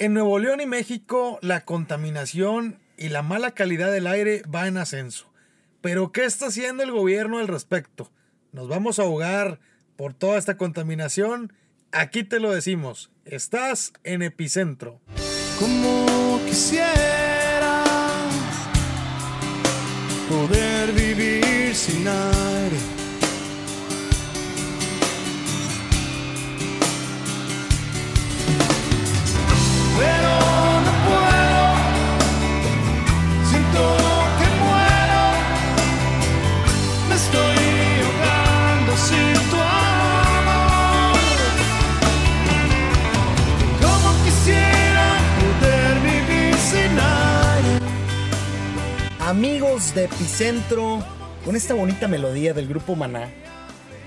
En Nuevo León y México, la contaminación y la mala calidad del aire va en ascenso. Pero, ¿qué está haciendo el gobierno al respecto? ¿Nos vamos a ahogar por toda esta contaminación? Aquí te lo decimos. Estás en epicentro. Como quisiera poder vivir sin aire. Amigos de Epicentro, con esta bonita melodía del grupo Maná,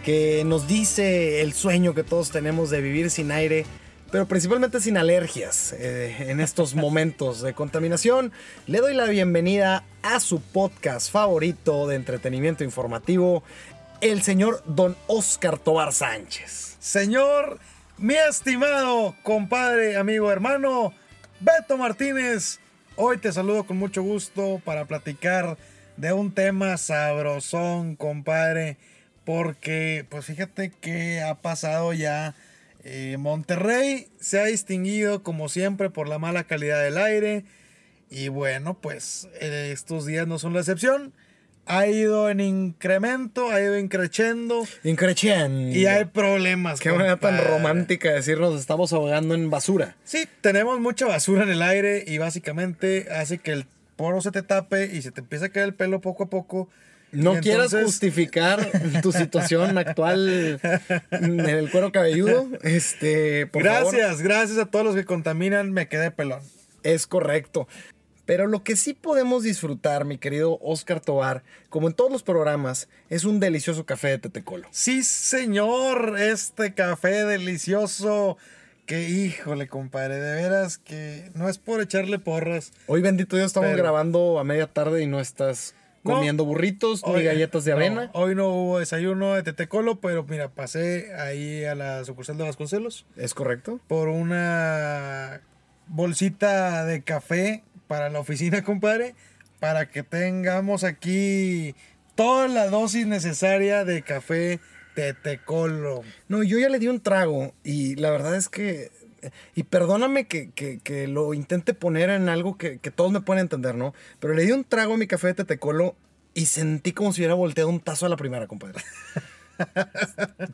que nos dice el sueño que todos tenemos de vivir sin aire, pero principalmente sin alergias eh, en estos momentos de contaminación, le doy la bienvenida a su podcast favorito de entretenimiento informativo, el señor Don Oscar Tobar Sánchez. Señor, mi estimado compadre, amigo, hermano, Beto Martínez, hoy te saludo con mucho gusto para platicar de un tema sabrosón, compadre, porque pues fíjate que ha pasado ya. Eh, Monterrey se ha distinguido como siempre por la mala calidad del aire y bueno, pues eh, estos días no son la excepción. Ha ido en incremento, ha ido increciendo Increciendo. y hay problemas. Qué manera tan romántica de decir nos estamos ahogando en basura. Sí, tenemos mucha basura en el aire y básicamente hace que el poro se te tape y se te empieza a caer el pelo poco a poco. No quieras justificar tu situación actual en el cuero cabelludo. Este, por favor. gracias, gracias a todos los que contaminan, me quedé pelón. Es correcto. Pero lo que sí podemos disfrutar, mi querido Oscar Tobar, como en todos los programas, es un delicioso café de Tetecolo. Sí, señor, este café delicioso. Que híjole, compadre, de veras que no es por echarle porras. Hoy, bendito Dios, estamos Pero- grabando a media tarde y no estás No. comiendo burritos ni Hoy- galletas de no, avena. hoy no hubo desayuno de Tetecolo, pero mira, pasé ahí a la sucursal de Vasconcelos. ¿Es correcto? por una bolsita de café para la oficina, compadre, para que tengamos aquí toda la dosis necesaria de café Tetecolo. No, yo ya le di un trago y la verdad es que... Y perdóname que, que- que lo intente poner en algo que, que todos me pueden entender, ¿no? Pero le di un trago a mi café de Tetecolo y sentí como si hubiera volteado un tazo a la primera, compadre.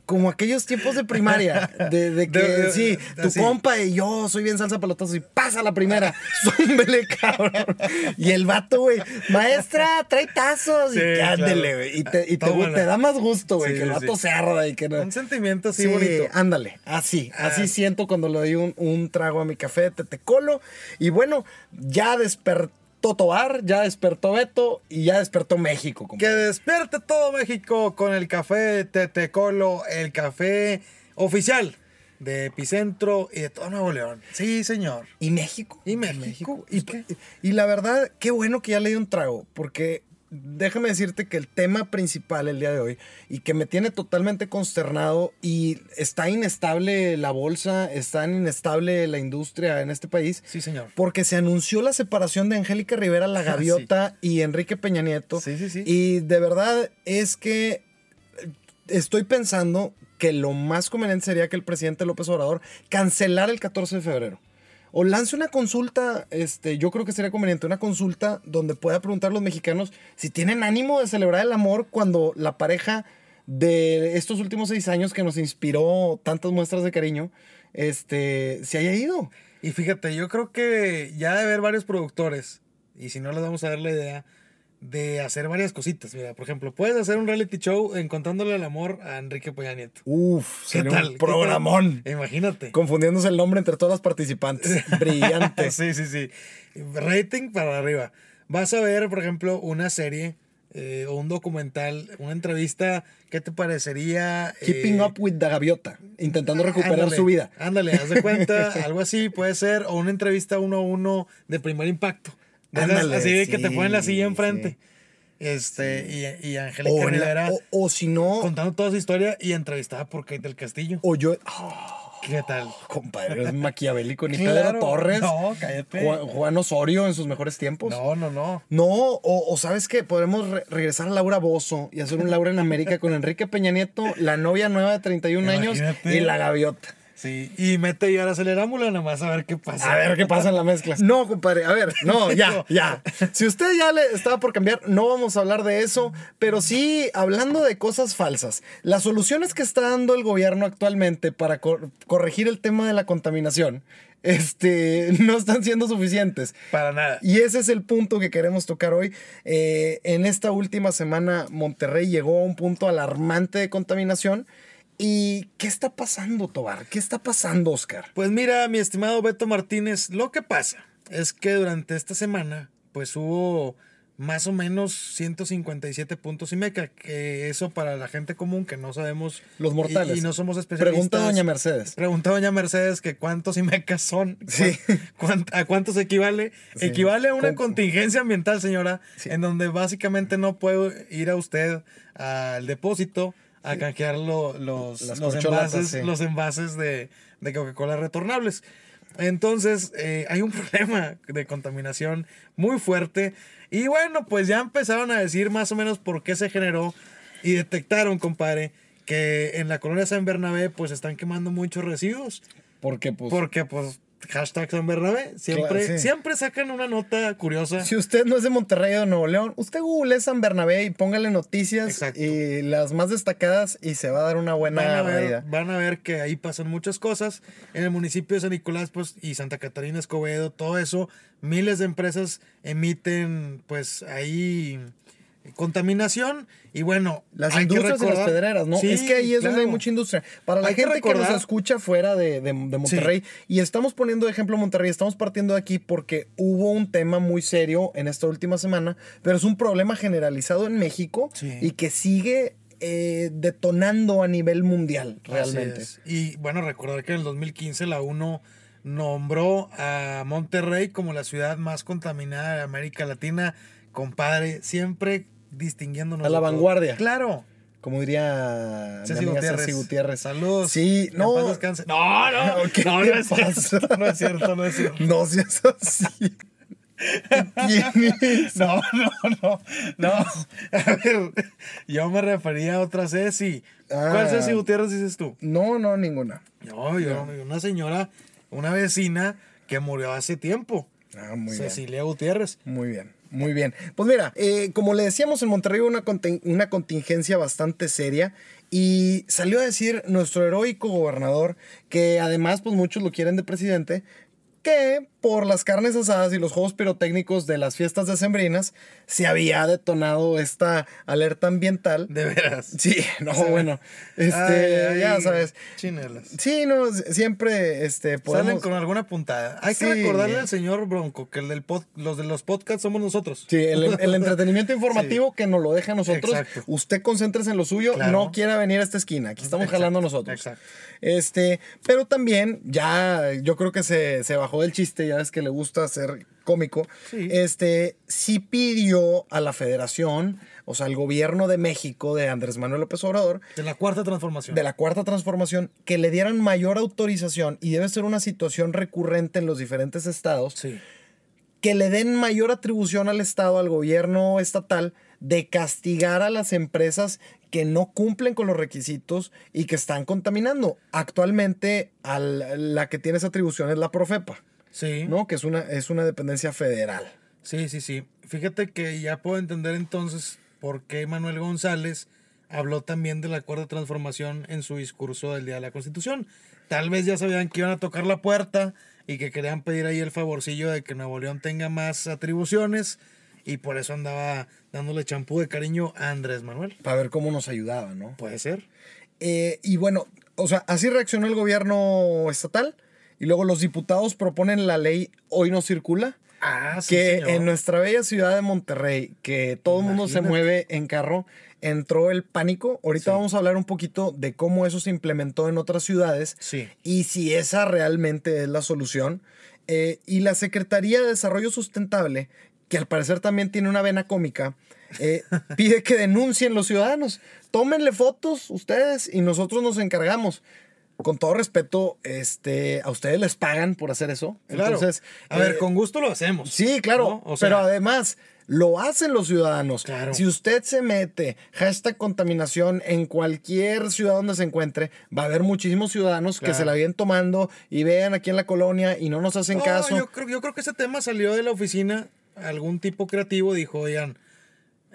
Como aquellos tiempos de primaria, de, de que De- de- sí, tu así. compa y yo soy bien salsa pelotazo y pasa la primera, zúmbele, cabrón. Y el vato, güey, maestra, trae tazos y Sí, ándele, claro. güey. Y, te, y te, te da más gusto, güey, Sí, que el vato se arda y que no. Un sentimiento así Sí, bonito. ándale, así, así Ah. siento cuando le doy un, un trago a mi café de Tetecolo. Y bueno, ya despertó Tobar, ya despertó Beto y ya despertó México. Que despierte todo México con el café Tetecolo, el café oficial de Epicentro y de todo Nuevo León. Sí, señor. ¿Y México? ¿Y México? Y, y la verdad, qué bueno que ya le di un trago, porque déjame decirte que el tema principal el día de hoy y que me tiene totalmente consternado y está inestable la bolsa, está inestable la industria en este país. Sí, señor. Porque se anunció la separación de Angélica Rivera, la gaviota, y Enrique Peña Nieto. Sí, sí, sí. Y de verdad es que estoy pensando que lo más conveniente sería que el presidente López Obrador cancelara el 14 de febrero. O lance una consulta, este, yo creo que sería conveniente, una consulta donde pueda preguntar a los mexicanos si tienen ánimo de celebrar el amor cuando la pareja de estos últimos seis años que nos inspiró tantas muestras de cariño, este, se haya ido. Y fíjate, yo creo que ya de haber varios productores, y si no les vamos a dar la idea, de hacer varias cositas. Mira, por ejemplo, puedes hacer un reality show encontrándole el amor a Enrique Peña Nieto. Uf, ¿Qué sería tal? un ¿Qué programón. tal? Imagínate. Confundiéndose el nombre entre todas las participantes. Brillante. sí, sí, sí. Rating para arriba. Vas a ver, por ejemplo, una serie eh, o un documental, una entrevista, ¿qué te parecería? Keeping eh, up with the gaviota. Intentando recuperar ándale, su vida. Ándale, haz de cuenta, algo así puede ser, o una entrevista uno a uno de primer impacto. Ándale, así de que te ponen la silla enfrente. sí. Este, y, y Angélica Rivera o- o si no, contando toda su historia y entrevistada por Kate del Castillo. o yo. ah, ¿Qué ¿Qué tal? Compadre, es maquiavélico. Ni Claro. Pedro Torres. No, cállate. Juan, Juan Osorio en sus mejores tiempos. No, no, no. No, o, o sabes que podemos re- regresar a Laura Bozo y hacer un Laura en América con Enrique Peña Nieto, la novia nueva de 31 años Imagínate. y la gaviota. Sí, y mete y ahora acelerámosla nada más a ver qué pasa. A ver qué pasa en la mezcla. No, compadre, a ver, no, ya, ya. Si usted ya le estaba por cambiar, no vamos a hablar de eso, pero sí hablando de cosas falsas. Las soluciones que está dando el gobierno actualmente para cor- corregir el tema de la contaminación, este, no están siendo suficientes. Para nada. Y ese es el punto que queremos tocar hoy. Eh, en esta última semana, Monterrey llegó a un punto alarmante de contaminación. ¿Y qué está pasando, Tobar? ¿Qué está pasando, Oscar? Pues mira, mi estimado Beto Martínez, lo que pasa es que durante esta semana, pues hubo más o menos 157 puntos y meca, que eso para la gente común que no sabemos. Los mortales. Y, y no somos especialistas. Pregunta a Doña Mercedes. Pregunta a Doña Mercedes que cuántos IMECAS son, Sí. cuán- a cuántos equivale. Sí. Equivale a una Con- contingencia ambiental, señora, Sí. en donde básicamente no puede ir a usted al depósito a canjear lo- los, los envases, sí. los envases de, de Coca-Cola retornables. Entonces, eh, hay un problema de contaminación muy fuerte. Y bueno, pues ya empezaron a decir más o menos por qué se generó y detectaron, compadre, que en la colonia San Bernabé pues están quemando muchos residuos. Porque, pues, Porque pues hashtag San Bernabé, siempre, Claro, sí. siempre sacan una nota curiosa. si usted no es de Monterrey o de Nuevo León, usted google San Bernabé y póngale noticias Exacto. y las más destacadas y se va a dar una buena Van a, ver, reída. van a ver que ahí pasan muchas cosas. En el municipio de San Nicolás pues, y Santa Catarina Escobedo, todo eso, miles de empresas emiten pues ahí contaminación y bueno, Las industrias y las pedreras, ¿no? Sí, es que ahí es donde hay mucha industria. Para la Hay que gente que, nos escucha fuera de, de- de Monterrey, y estamos poniendo de ejemplo Monterrey, estamos partiendo de aquí porque hubo un tema muy serio en esta última semana, pero es un problema generalizado en México Sí. y que sigue eh, detonando a nivel mundial, realmente. Y bueno, recordar que en el 2015 la UNO nombró a Monterrey como la ciudad más contaminada de América Latina. Compadre, siempre distinguiéndonos. A la vanguardia. Claro. Como diría Ceci Gutiérrez. Ceci Gutiérrez. Saludos. Sí, no. No, no, ¿Qué no, no es cierto. No es cierto, no es cierto. No seas así. ¿Quién es? No, no, no, no. A ver, yo me refería a otra Ceci. ¿Cuál Ah. Ceci Gutiérrez dices tú? No, no, ninguna. No, yo, una señora, una vecina que murió hace tiempo. Ah, muy bien. Cecilia Gutiérrez. Muy bien, muy bien. Pues mira, eh, como le decíamos en Monterrey una, una contingencia bastante seria y salió a decir nuestro heroico gobernador, que además pues muchos lo quieren de presidente, que por las carnes asadas y los juegos pirotécnicos de las fiestas decembrinas se había detonado esta alerta ambiental. De veras. Sí, no, bueno, este, Ay, ay, ya sabes. Chinelas. Sí, no, siempre este, Salen con alguna puntada. Hay que recordarle al señor Bronco que el del pod- los de los podcasts somos nosotros. Sí, el, el entretenimiento informativo que nos lo deja a nosotros. Exacto. Usted concéntrese en lo suyo, Claro. no quiera venir a esta esquina. Aquí estamos Exacto, jalando nosotros. exacto. Este, pero también, ya, yo creo que se, se bajó del chiste, ya es que le gusta ser cómico. Sí. Este, sí pidió a la federación, o sea, al gobierno de México, de Andrés Manuel López Obrador, De la cuarta transformación. de la cuarta transformación, que le dieran mayor autorización, y debe ser una situación recurrente en los diferentes estados, Sí. que le den mayor atribución al Estado, al gobierno estatal, de castigar a las empresas que no cumplen con los requisitos y que están contaminando. Actualmente, al- la que tiene esa atribución es la Profepa, Sí. ¿no? Que es una, es una dependencia federal. Sí, sí, sí. Fíjate que ya puedo entender entonces por qué Manuel González habló también de la cuarta transformación en su discurso del Día de la Constitución. Tal vez ya sabían que iban a tocar la puerta y que querían pedir ahí el favorcillo de que Nuevo León tenga más atribuciones y por eso andaba dándole champú de cariño a Andrés Manuel. Para ver cómo nos ayudaba, ¿no? Puede ser. Eh, y bueno, o sea, así reaccionó el gobierno estatal. Y luego los diputados proponen la ley Hoy no circula. Ah, sí, que señor. en nuestra bella ciudad de Monterrey, que todo el mundo se mueve en carro, entró el pánico. Ahorita Sí. vamos a hablar un poquito de cómo eso se implementó en otras ciudades Sí. y si esa realmente es la solución. Eh, y la Secretaría de Desarrollo Sustentable, que al parecer también tiene una vena cómica, eh, pide que denuncien los ciudadanos. Tómenle fotos ustedes y nosotros nos encargamos. Con todo respeto, este, a ustedes les pagan por hacer eso. Claro. Entonces, a ver, eh, con gusto lo hacemos. Sí, claro. ¿no? O sea, pero además, lo hacen los ciudadanos. Claro. Si usted se mete hashtag contaminación en cualquier ciudad donde se encuentre, va a haber muchísimos ciudadanos que se la vienen tomando y vean aquí en la colonia y no nos hacen no, caso. Yo creo, yo creo que ese tema salió de la oficina. Algún tipo creativo dijo, oigan,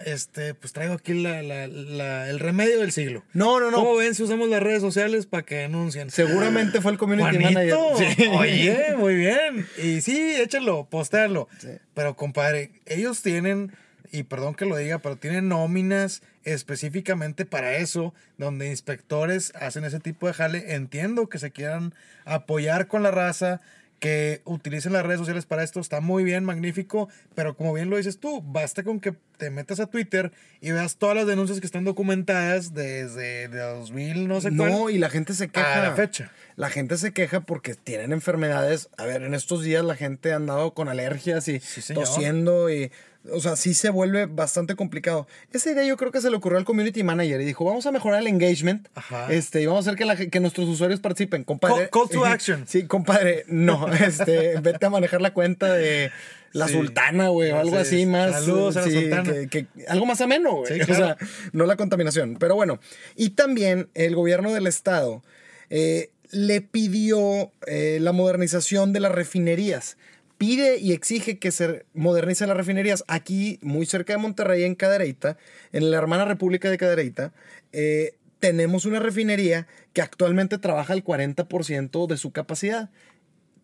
este, pues traigo aquí la- la- la- el remedio del siglo. No, no, no. ¿Cómo ven si usamos las redes sociales para que denuncien? Seguramente fue el community Juanito, manager. Sí. Oye, muy bien. Y sí, échenlo, postearlo. Pero, compadre, ellos tienen, y perdón que lo diga, pero tienen nóminas específicamente para eso, donde inspectores hacen ese tipo de jale. Entiendo que se quieran apoyar con la raza, que utilicen las redes sociales para esto, está muy bien, magnífico, pero como bien lo dices tú, basta con que te metas a Twitter y veas todas las denuncias que están documentadas desde de 2000, no sé cuál. No, y la gente se queja. A la fecha. La gente se queja porque tienen enfermedades. A ver, en estos días la gente ha andado con alergias y Sí, tosiendo y. O sea, sí se vuelve bastante complicado. Esa idea yo creo que se le ocurrió al community manager y dijo, vamos a mejorar el engagement. Ajá. Este, y vamos a hacer que, la ge- que nuestros usuarios participen. Compadre. Call- call to action. Sí, compadre. No, este, vete a manejar la cuenta de la Sí. sultana, güey, o algo Sí. así más. Saludos a la sí, sultana. que- que- algo más ameno, güey. Sí, O sea, no la contaminación. Pero bueno, y también el gobierno del estado eh, le pidió eh, la modernización de las refinerías. Pide y exige que se modernicen las refinerías. Aquí, muy cerca de Monterrey, en Cadereyta, en la hermana República de Cadereyta, eh, tenemos una refinería que actualmente trabaja al 40% de su capacidad.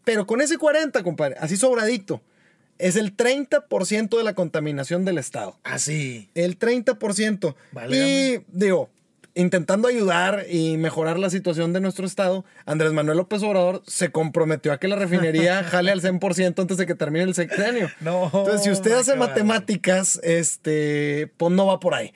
Pero con ese 40, compadre, así sobradito, es el 30% de la contaminación del estado. Así. El 30%. Válgame. Y digo, intentando ayudar y mejorar la situación de nuestro estado, Andrés Manuel López Obrador se comprometió a que la refinería jale al 100% antes de que termine el sexenio. No, Entonces, si usted hace matemáticas, este, pues no va por ahí.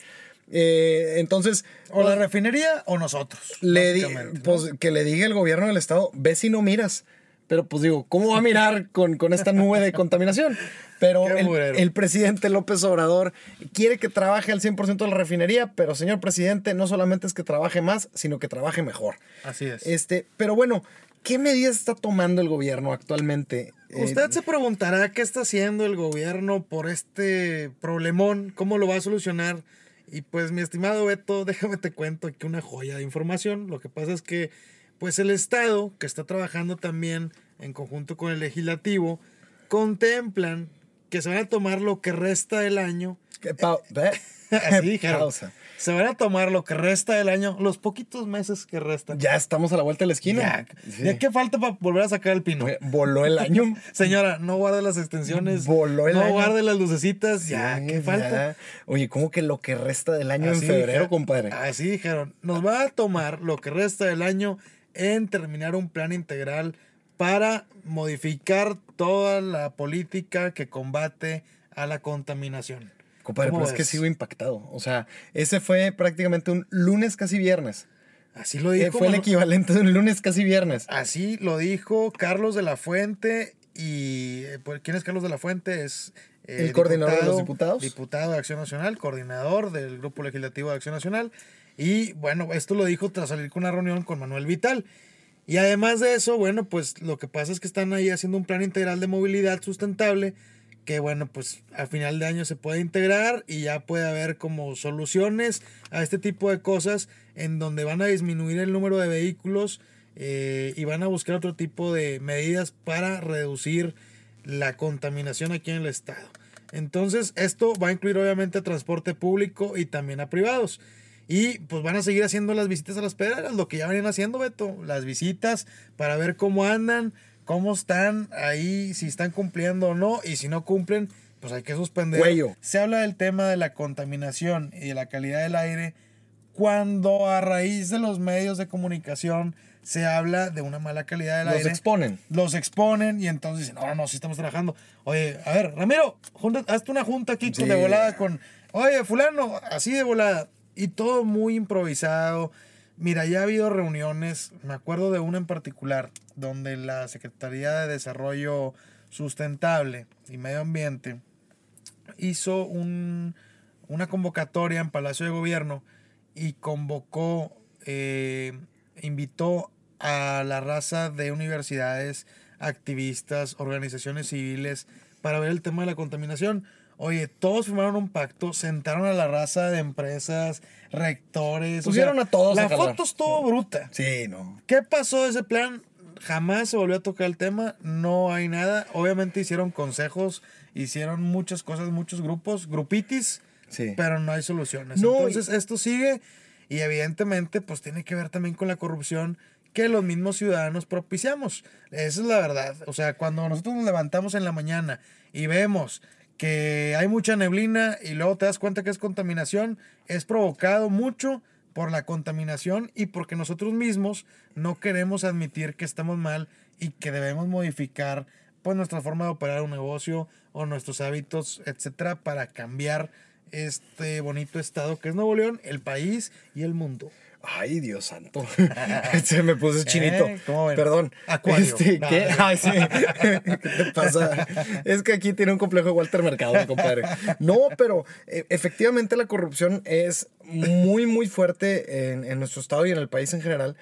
Eh, entonces, O la refinería o nosotros. le di- pues, que le diga el gobierno del estado, ve si no miras. Pero pues digo, ¿cómo va a mirar con, con esta nube de contaminación? Pero el presidente López Obrador quiere que trabaje al 100% de la refinería, pero señor presidente, no solamente es que trabaje más, sino que trabaje mejor. Así es. Este, pero bueno, ¿qué medidas está tomando el gobierno actualmente? Eh, Usted se preguntará qué está haciendo el gobierno por este problemón, cómo lo va a solucionar. Y pues, mi estimado Beto, déjame te cuento aquí una joya de información. Lo que pasa es que, pues, el Estado, que está trabajando también en conjunto con el legislativo, contemplan que se van a tomar lo que resta del año. ¿qué? Así dijeron. Se van a tomar lo que resta del año, los poquitos meses que restan. Ya estamos a la vuelta de la esquina. Ya. Sí. ¿Ya qué falta para volver a sacar el pino? Oye, Voló el año. Señora, no guarde las extensiones. Voló el no año. guarde las lucecitas. ya, ¿qué falta? Oye, ¿cómo que lo que resta del año Así en febrero, compadre? Así dijeron. Nos va a tomar lo que resta del año en terminar un plan integral para modificar toda la política que combate a la contaminación. Compadre, ¿Cómo pero es que ves? sigo impactado. O sea, ese fue prácticamente un lunes casi viernes. Así lo Eh, dijo. fue el Manu- equivalente de un lunes casi viernes. Así lo dijo Carlos de la Fuente. ¿Y eh, pues, quién es Carlos de la Fuente? Es eh, El coordinador de los diputados. Diputado de Acción Nacional, coordinador del Grupo Legislativo de Acción Nacional. Y bueno, esto lo dijo tras salir con una reunión con Manuel Vital. Y además de eso, bueno, pues lo que pasa es que están ahí haciendo un plan integral de movilidad sustentable que bueno, pues a final de año se puede integrar y ya puede haber como soluciones a este tipo de cosas en donde van a disminuir el número de vehículos eh, y van a buscar otro tipo de medidas para reducir la contaminación aquí en el estado. Entonces, esto va a incluir obviamente a transporte público y también a privados. Y pues van a seguir haciendo las visitas a las pedreras, lo que ya venían haciendo, Beto. Las visitas para ver cómo andan, cómo están ahí, si están cumpliendo o no. Y si no cumplen, pues hay que suspender. Cuello. Se habla del tema de la contaminación y de la calidad del aire cuando a raíz de los medios de comunicación se habla de una mala calidad del Los aire exponen. los exponen y entonces dicen, no, no, sí estamos trabajando. Oye, a ver, Ramiro, junta- hazte una junta aquí Sí. de volada con, oye, fulano, así de volada. Y todo muy improvisado. Mira, ya ha habido reuniones, me acuerdo de una en particular, donde la Secretaría de Desarrollo Sustentable y Medio Ambiente hizo un- una convocatoria en Palacio de Gobierno y convocó, eh, invitó a la raza de universidades, activistas, organizaciones civiles para ver el tema de la contaminación. Oye, todos firmaron un pacto, sentaron a la raza de empresas, rectores. o Pusieron sea, a todos La foto estuvo bruta. Sí, no. ¿Qué pasó de ese plan? Jamás se volvió a tocar el tema, no hay nada. Obviamente hicieron consejos, hicieron muchas cosas, muchos grupos, grupitis, Sí. pero no hay soluciones. No, Entonces esto sigue y evidentemente pues tiene que ver también con la corrupción que los mismos ciudadanos propiciamos. Esa es la verdad. O sea, cuando nosotros nos levantamos en la mañana y vemos que hay mucha neblina y luego te das cuenta que es contaminación, es provocado mucho por la contaminación y porque nosotros mismos no queremos admitir que estamos mal y que debemos modificar pues nuestra forma de operar un negocio o nuestros hábitos, etcétera, para cambiar este bonito estado que es Nuevo León, el país y el mundo. Ay, Dios santo. Se me puso chinito. ¿Eh? Perdón. Acuario. Este, No, ¿qué? no. Ay, sí. ¿Qué te pasa? Es que aquí tiene un complejo de Walter Mercado, mi compadre. No, pero eh, efectivamente la corrupción es muy, muy fuerte en, en nuestro estado y en el país en general.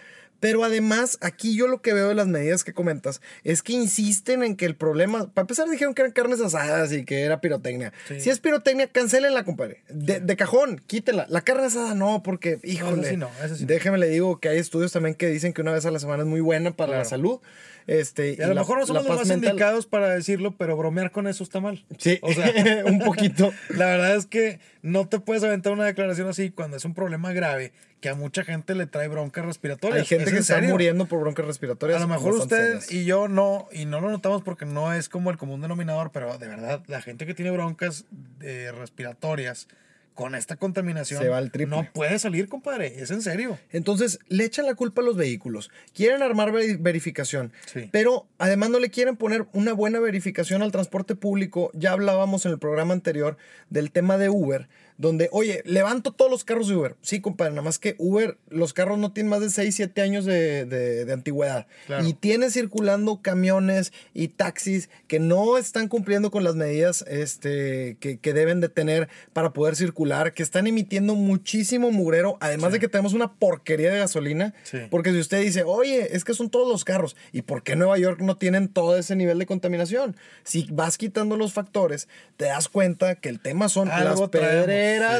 Pero además, aquí yo lo que veo de las medidas que comentas es que insisten en que el problema. Para empezar, dijeron que eran carnes asadas y que era pirotecnia. Sí. Si es pirotecnia, cancelenla, compadre. De, de cajón, quítenla. La carne asada no, porque, híjole. sí no, eso sí no. Déjeme le digo que hay estudios también que dicen que una vez a la semana es muy buena para la salud. Este, Y a lo mejor no somos los más mental- indicados para decirlo, pero bromear con eso está mal. Sí, O sea, un poquito. La verdad es que no te puedes aventar una declaración así cuando es un problema grave que a mucha gente le trae broncas respiratorias. Hay gente ¿Es que está serio? muriendo por broncas respiratorias. A lo mejor usted serias. y yo no, y no lo notamos porque no es como el común denominador, pero de verdad, la gente que tiene broncas eh, respiratorias con esta contaminación Se va al triple. no puede salir, compadre. Es en serio. Entonces, le echan la culpa a los vehículos. Quieren armar veri- verificación. Sí. Pero además no le quieren poner una buena verificación al transporte público. Ya hablábamos en el programa anterior del tema de Uber, donde, oye, levanto todos los carros de Uber. Sí, compadre, nada más que Uber, los carros no tienen más de 6, 7 años de, de- de antigüedad. Claro. Y tiene circulando camiones y taxis que no están cumpliendo con las medidas este, que, que deben de tener para poder circular, que están emitiendo muchísimo mugrero, además de que tenemos una porquería de gasolina. Sí. Porque si usted dice, oye, es que son todos los carros, ¿y por qué Nueva York no tienen todo ese nivel de contaminación? Si vas quitando los factores, te das cuenta que el tema son Algo las traemos,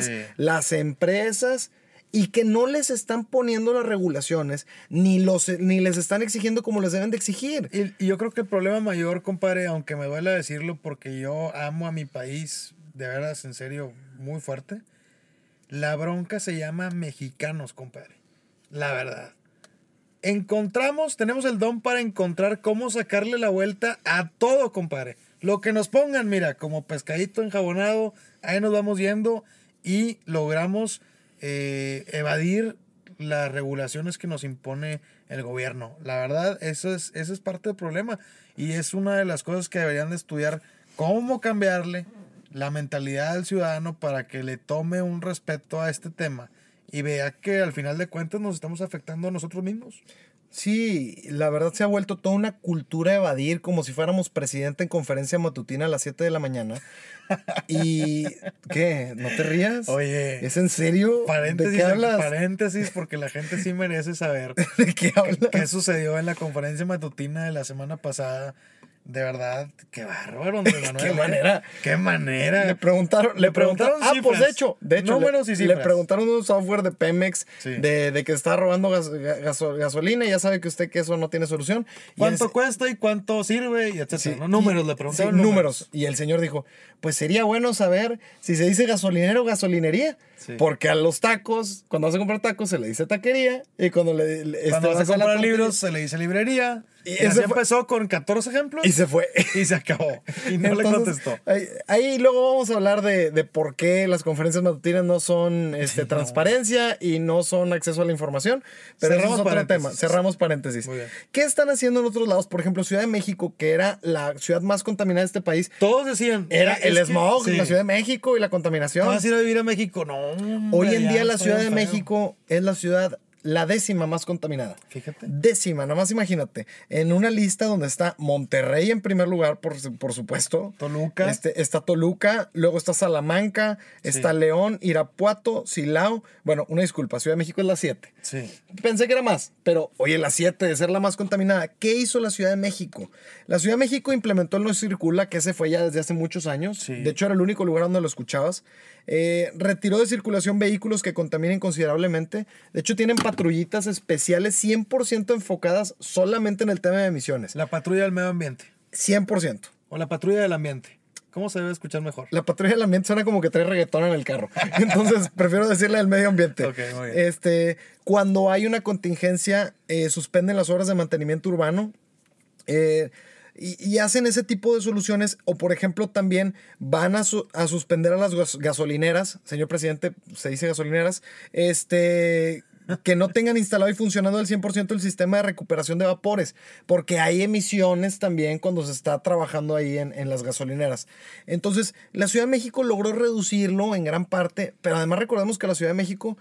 sí. las empresas y que no les están poniendo las regulaciones ni, los, ni les están exigiendo como les deben de exigir. Y, y yo creo que el problema mayor, compadre, aunque me duela decirlo porque yo amo a mi país, de veras, en serio, muy fuerte, la bronca se llama mexicanos, compadre. La verdad. Encontramos, tenemos el don para encontrar cómo sacarle la vuelta a todo, compadre. Lo que nos pongan, mira, como pescadito enjabonado, ahí nos vamos yendo y logramos eh, evadir las regulaciones que nos impone el gobierno. La verdad, eso es, eso es parte del problema y es una de las cosas que deberían de estudiar, cómo cambiarle la mentalidad del ciudadano para que le tome un respeto a este tema y vea que al final de cuentas nos estamos afectando a nosotros mismos. Sí, la verdad se ha vuelto toda una cultura de evadir como si fuéramos presidente en conferencia matutina a las 7 de la mañana. Y, ¿qué? ¿No te rías? Oye, ¿Es en serio? paréntesis, ¿De qué hablas? paréntesis, porque la gente sí merece saber ¿De qué hablas? qué sucedió en la conferencia matutina de la semana pasada. De verdad, qué bárbaro, Andrés Manuel. Qué ¿eh? manera. Qué manera. Le preguntaron, le preguntaron preguntaron, ah, pues de hecho, de hecho, números le, y le preguntaron un software de Pemex Sí. de, de que está robando gas- ga- gaso- gasolina y ya sabe que usted que eso no tiene solución. Y ¿Cuánto el- cuesta y cuánto sirve? Y etcétera. Sí, ¿no? Números, y- le preguntaron. sí, números. Y el señor dijo, pues sería bueno saber si se dice gasolinero o gasolinería. Sí. Porque a los tacos, cuando vas a comprar tacos, se le dice taquería. Y cuando le... le- Cuando este, vas a comprar libros, se le dice librería. Y así empezó con 14 ejemplos Y se fue. y se acabó. Y no le contestó. Ahí, ahí luego vamos a hablar de, de por qué las conferencias matutinas no son este, transparencia y no son acceso a la información. Pero Cerramos es otro paréntesis. tema. Cerramos paréntesis. Muy bien. ¿Qué están haciendo en otros lados? Por ejemplo, Ciudad de México, que era la ciudad más contaminada de este país. Todos decían. Era es el que- smog, sí. la Ciudad de México y la ¿Te contaminación. vas a ir a vivir a México? No. Hoy en día la Ciudad de feo. México es la ciudad la décima más contaminada. Fíjate. Décima, nada más imagínate. En una lista donde está Monterrey en primer lugar, por, por supuesto. Toluca. Este, está Toluca, luego está Salamanca, está León, Irapuato, Silao. Bueno, una disculpa, Ciudad de México es la 7. Sí. Pensé que era más, pero oye, la 7 de ser la más contaminada. ¿Qué hizo la Ciudad de México? La Ciudad de México implementó el No Circula, que ese fue ya desde hace muchos años. Sí. De hecho, era el único lugar donde lo escuchabas. Eh, retiró de circulación vehículos que contaminen considerablemente. De hecho, tienen patrullitas especiales 100% enfocadas solamente en el tema de emisiones. La patrulla del medio ambiente. 100%. O la patrulla del ambiente. ¿Cómo se debe escuchar mejor? La patrulla del ambiente suena como que trae reggaetón en el carro. Entonces, prefiero decirle del medio ambiente. Ok, muy bien. Este, cuando hay una contingencia, eh, suspenden las horas de mantenimiento urbano. eh, y, hacen ese tipo de soluciones. O, por ejemplo, también van a, su- a suspender a las gas- gasolineras. Señor presidente, se dice gasolineras. Este. Que no tengan instalado y funcionando al 100% el sistema de recuperación de vapores, porque hay emisiones también cuando se está trabajando ahí en, en las gasolineras. Entonces, la Ciudad de México logró reducirlo en gran parte, pero además recordemos que la Ciudad de México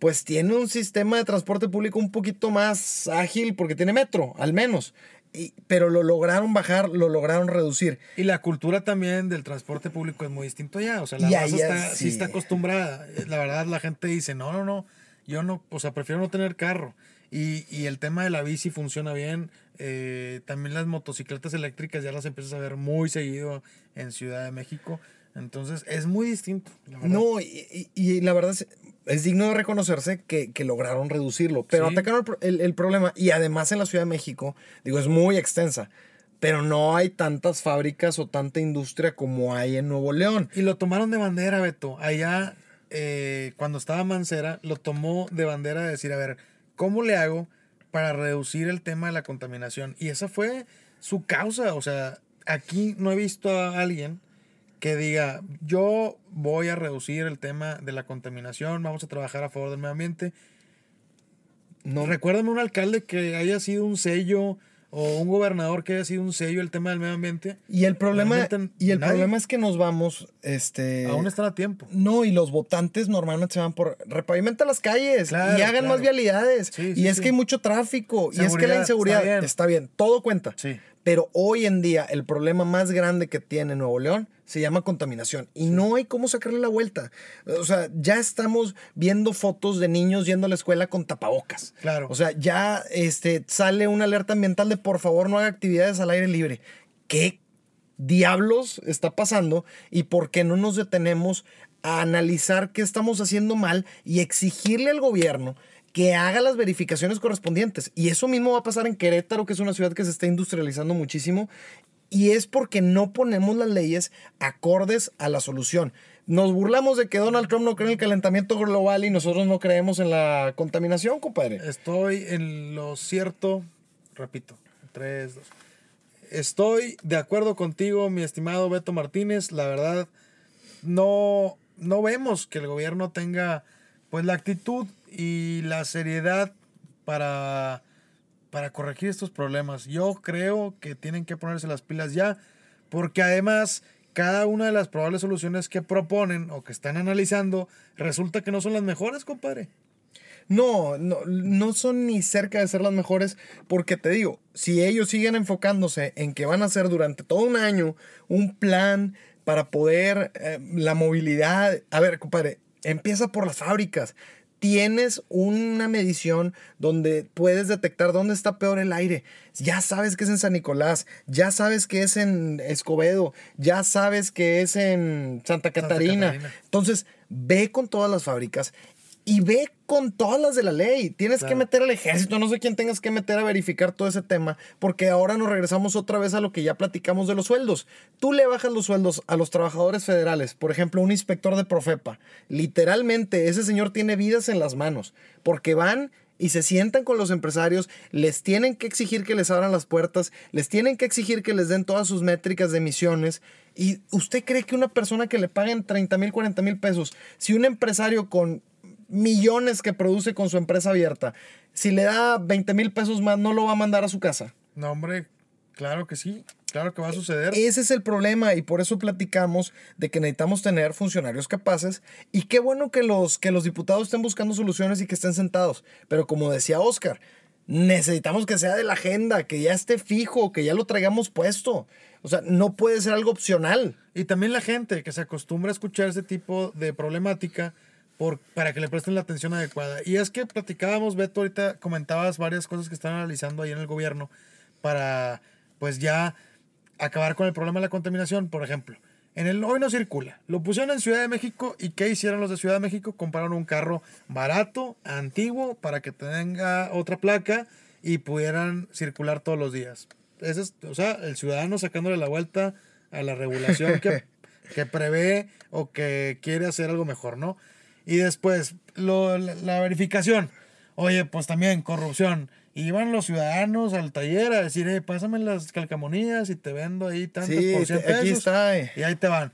pues tiene un sistema de transporte público un poquito más ágil porque tiene metro, al menos. Y- pero lo lograron bajar, lo lograron reducir. Y la cultura también del transporte público es muy distinto ya. O sea, la raza está, es- sí sí. está acostumbrada. La verdad, la gente dice, no, no, no, yo no, o sea, prefiero no tener carro. Y, y el tema de la bici funciona bien. Eh, también las motocicletas eléctricas ya las empiezas a ver muy seguido en Ciudad de México. Entonces, es muy distinto. la. No, y, y- y la verdad es, digno de reconocerse que, que lograron reducirlo, pero Sí. atacaron el, el problema. Y además en la Ciudad de México, digo, es muy extensa, pero no hay tantas fábricas o tanta industria como hay en Nuevo León. Y lo tomaron de bandera, Beto. Allá, eh, cuando estaba Mancera, lo tomó de bandera de decir, a ver, ¿cómo le hago para reducir el tema de la contaminación? Y esa fue su causa. O sea, aquí no he visto a alguien que diga, yo voy a reducir el tema de la contaminación, vamos a trabajar a favor del medio ambiente. No, Recuérdame un alcalde que haya sido un sello o un gobernador que haya sido un sello el tema del medio ambiente. y el problema, Realmente y el problema es que nos vamos, este... Aún están a tiempo. No, y los votantes normalmente se van por repavimenta las calles Claro, y hagan claro. más vialidades. Sí, y sí, es sí. que hay mucho tráfico y es que Seguridad, la inseguridad está está bien. bien. todo cuenta. Sí. Pero hoy en día el problema más grande que tiene Nuevo León se llama contaminación y no hay cómo sacarle la vuelta. O sea, ya estamos viendo fotos de niños yendo a la escuela con tapabocas. Claro. O sea, ya este, sale una alerta ambiental de por favor no haga actividades al aire libre. ¿Qué diablos está pasando y por qué no nos detenemos a analizar qué estamos haciendo mal y exigirle al gobierno que haga las verificaciones correspondientes. Y eso mismo va a pasar en Querétaro, que es una ciudad que se está industrializando muchísimo. Y es porque no ponemos las leyes acordes a la solución. Nos burlamos de que Donald Trump no cree en el calentamiento global y nosotros no creemos en la contaminación, compadre. Estoy en lo cierto, repito, tres, dos. Estoy de acuerdo contigo, mi estimado Beto Martínez. La verdad, no, no vemos que el gobierno tenga pues la actitud y la seriedad para, para corregir estos problemas. Yo creo que tienen que ponerse las pilas ya, porque además cada una de las probables soluciones que proponen o que están analizando resulta que no son las mejores, compadre. No, no, no son ni cerca de ser las mejores, porque te digo, si ellos siguen enfocándose en que van a hacer durante todo un año un plan para poder eh, la movilidad, a ver, compadre, empieza por las fábricas. Tienes una medición donde puedes detectar dónde está peor el aire. Ya sabes que es en San Nicolás, ya sabes que es en Escobedo, ya sabes que es en Santa Catarina. Catarina. Entonces, ve con todas las fábricas y ve con todas las de la ley. Tienes que meter al ejército, no sé quién tengas que meter a verificar todo ese tema, porque ahora nos regresamos otra vez a lo que ya platicamos de los sueldos. Tú le bajas los sueldos a los trabajadores federales, por ejemplo, un inspector de Profepa. Literalmente, ese señor tiene vidas en las manos, porque van y se sientan con los empresarios, les tienen que exigir que les abran las puertas, les tienen que exigir que les den todas sus métricas de emisiones. ¿Y usted cree que una persona que le paguen 30 mil, 40 mil pesos, si un empresario con millones que produce con su empresa abierta, si le da 20 mil pesos más, no lo va a mandar a su casa? No, hombre, claro que sí. Claro que va a suceder. Ese es el problema y por eso platicamos de que necesitamos tener funcionarios capaces y qué bueno que los, que los diputados estén buscando soluciones y que estén sentados. Pero como decía Oscar, necesitamos que sea de la agenda, que ya esté fijo, que ya lo traigamos puesto. O sea, no puede ser algo opcional. Y también la gente que se acostumbra a escuchar ese tipo de problemática por, para que le presten la atención adecuada. Y es que platicábamos, Beto, ahorita comentabas varias cosas que están analizando ahí en el gobierno para, pues ya acabar con el problema de la contaminación, por ejemplo. En el hoy no circula. Lo pusieron en Ciudad de México y ¿qué hicieron los de Ciudad de México? Compraron un carro barato, antiguo, para que tenga otra placa y pudieran circular todos los días. Ese es, o sea, el ciudadano sacándole la vuelta a la regulación que, que prevé o que quiere hacer algo mejor, ¿no? Y después, lo- la, la verificación. Oye, pues también corrupción. Iban los ciudadanos al taller a decir, eh, pásame las calcamonías y te vendo ahí tantos Sí, por 100 te- aquí pesos". está, eh. Y ahí te van.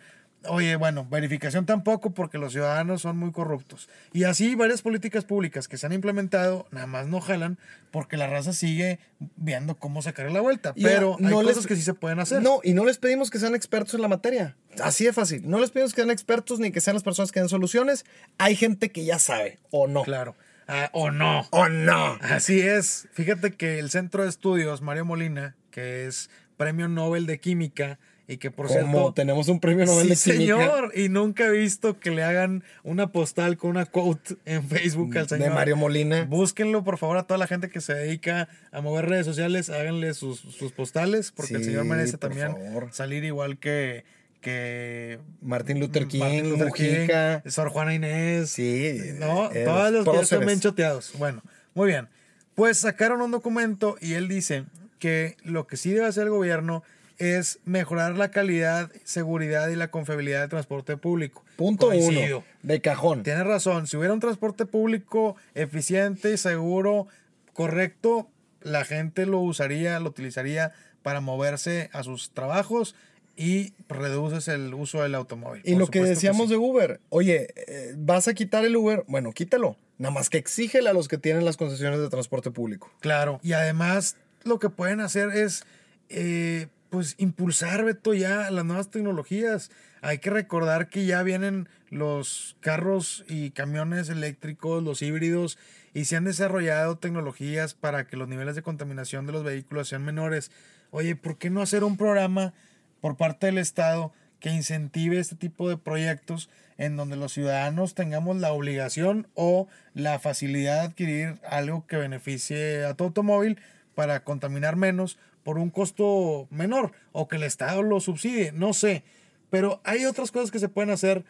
Oye, bueno, verificación tampoco porque los ciudadanos son muy corruptos. Y así varias políticas públicas que se han implementado nada más no jalan porque la raza sigue viendo cómo sacar la vuelta. Y Pero no hay les- cosas que sí se pueden hacer. No, y no les pedimos que sean expertos en la materia. Así de fácil. No les pedimos que sean expertos ni que sean las personas que den soluciones. Hay gente que ya sabe, o no. Claro. Ah, o no. O no. Así es. Fíjate que el Centro de Estudios Mario Molina, que es Premio Nobel de Química y que por Como cierto tenemos un premio Nobel sí, de Química señor, y nunca he visto que le hagan una postal con una quote en Facebook al señor. de Mario Molina. Búsquenlo, por favor, a toda la gente que se dedica a mover redes sociales, háganle sus, sus postales, porque el señor merece también favor. salir igual que, que Martin Luther King, Martin Luther Mujica. King, Sor Juana Inés. Sí, ¿no? eh, Todos los que están bien choteados. Bueno, muy bien. Pues sacaron un documento y él dice que lo que sí debe hacer el gobierno es mejorar la calidad, seguridad y la confiabilidad del transporte público. Punto Coincido. uno. De cajón. Tienes razón, si hubiera un transporte público eficiente, seguro, correcto, la gente lo usaría, lo utilizaría para moverse a sus trabajos y reduces el uso del automóvil. Y Por lo que decíamos sí. de Uber, oye, eh, ¿vas a quitar el Uber? Bueno, quítalo. Nada más que exígele a los que tienen las concesiones de transporte público. Claro. Y además lo que pueden hacer es eh, pues impulsar, Beto, ya las nuevas tecnologías. Hay que recordar que ya vienen los carros y camiones eléctricos, los híbridos, y se han desarrollado tecnologías para que los niveles de contaminación de los vehículos sean menores. Oye, ¿por qué no hacer un programa por parte del Estado que incentive este tipo de proyectos en donde los ciudadanos tengamos la obligación o la facilidad de adquirir algo que beneficie a tu automóvil para contaminar menos por un costo menor o que el Estado lo subsidie, no sé. Pero hay otras cosas que se pueden hacer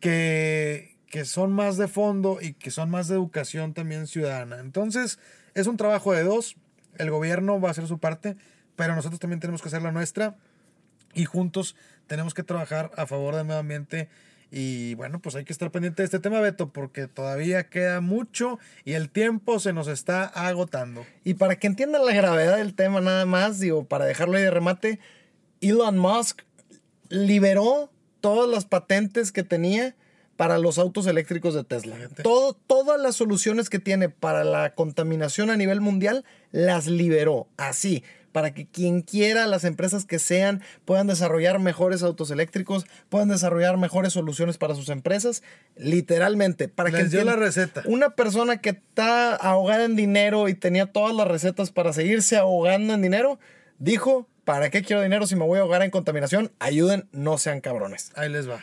que, que son más de fondo y que son más de educación también ciudadana. Entonces, es un trabajo de dos. El gobierno va a hacer su parte, pero nosotros también tenemos que hacer la nuestra y juntos tenemos que trabajar a favor del medio ambiente. Y bueno, pues hay que estar pendiente de este tema, Beto, porque todavía queda mucho y el tiempo se nos está agotando. Y para que entiendan la gravedad del tema nada más, digo, para dejarlo ahí de remate, Elon Musk liberó todas las patentes que tenía para los autos eléctricos de Tesla. Todo, todas las soluciones que tiene para la contaminación a nivel mundial las liberó así, para que quien quiera, las empresas que sean, puedan desarrollar mejores autos eléctricos, puedan desarrollar mejores soluciones para sus empresas, literalmente, para que dio la receta. una persona que está ahogada en dinero y tenía todas las recetas para seguirse ahogando en dinero, dijo, ¿para qué quiero dinero si me voy a ahogar en contaminación? Ayuden, no sean cabrones. Ahí les va.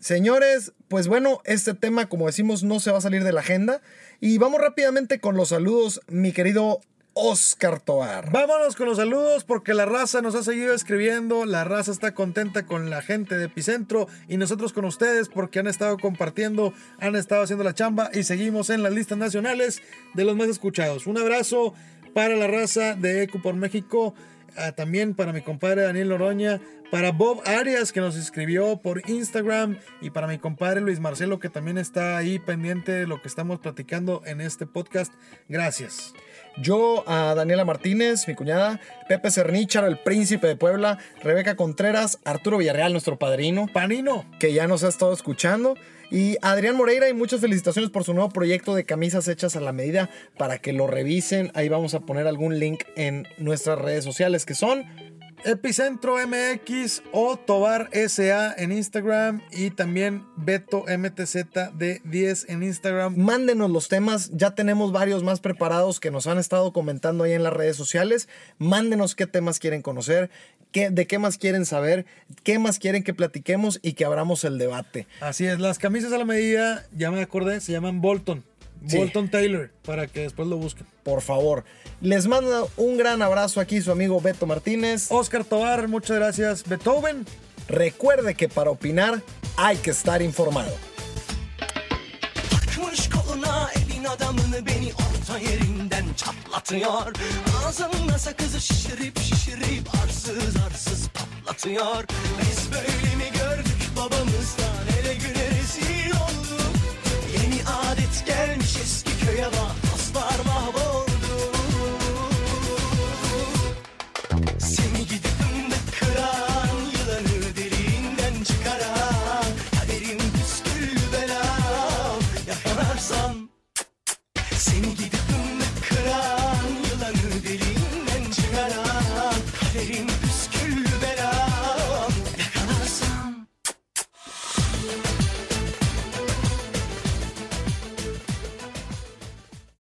Señores, pues bueno, este tema, como decimos, no se va a salir de la agenda. Y vamos rápidamente con los saludos, mi querido Oscar Toar. Vámonos con los saludos porque la raza nos ha seguido escribiendo, la raza está contenta con la gente de Epicentro y nosotros con ustedes porque han estado compartiendo, han estado haciendo la chamba y seguimos en las listas nacionales de los más escuchados. Un abrazo para la raza de Eco por México, ah, también para mi compadre Daniel Noroña, para Bob Arias que nos escribió por Instagram y para mi compadre Luis Marcelo que también está ahí pendiente de lo que estamos platicando en este podcast. Gracias. Yo a Daniela Martínez, mi cuñada, Pepe Cernícharo, el príncipe de Puebla, Rebeca Contreras, Arturo Villarreal, nuestro padrino, Panino. que ya nos ha estado escuchando. Y Adrián Moreira, y muchas felicitaciones por su nuevo proyecto de camisas hechas a la medida para que lo revisen. Ahí vamos a poner algún link en nuestras redes sociales que son Epicentro MX o Tobar SA en Instagram y también Beto MTZ de 10 en Instagram. Mándenos los temas, ya tenemos varios más preparados que nos han estado comentando ahí en las redes sociales. Mándenos qué temas quieren conocer, qué, de qué más quieren saber, qué más quieren que platiquemos y que abramos el debate. Así es, las camisas a la medida, ya me acordé, se llaman Bolton. Sí. Bolton Taylor, para que después lo busquen. Por favor, les mando un gran abrazo aquí su amigo Beto Martínez. Oscar Tobar, muchas gracias. Beethoven, Recuerde que para opinar hay que estar informado. Takmış koluna elin adamını beni orta yerinden çatlatıyor Ağzımda sakızı şişirip şişirip arsız arsız patlatıyor Biz böyle Gelmiş eski köye bak.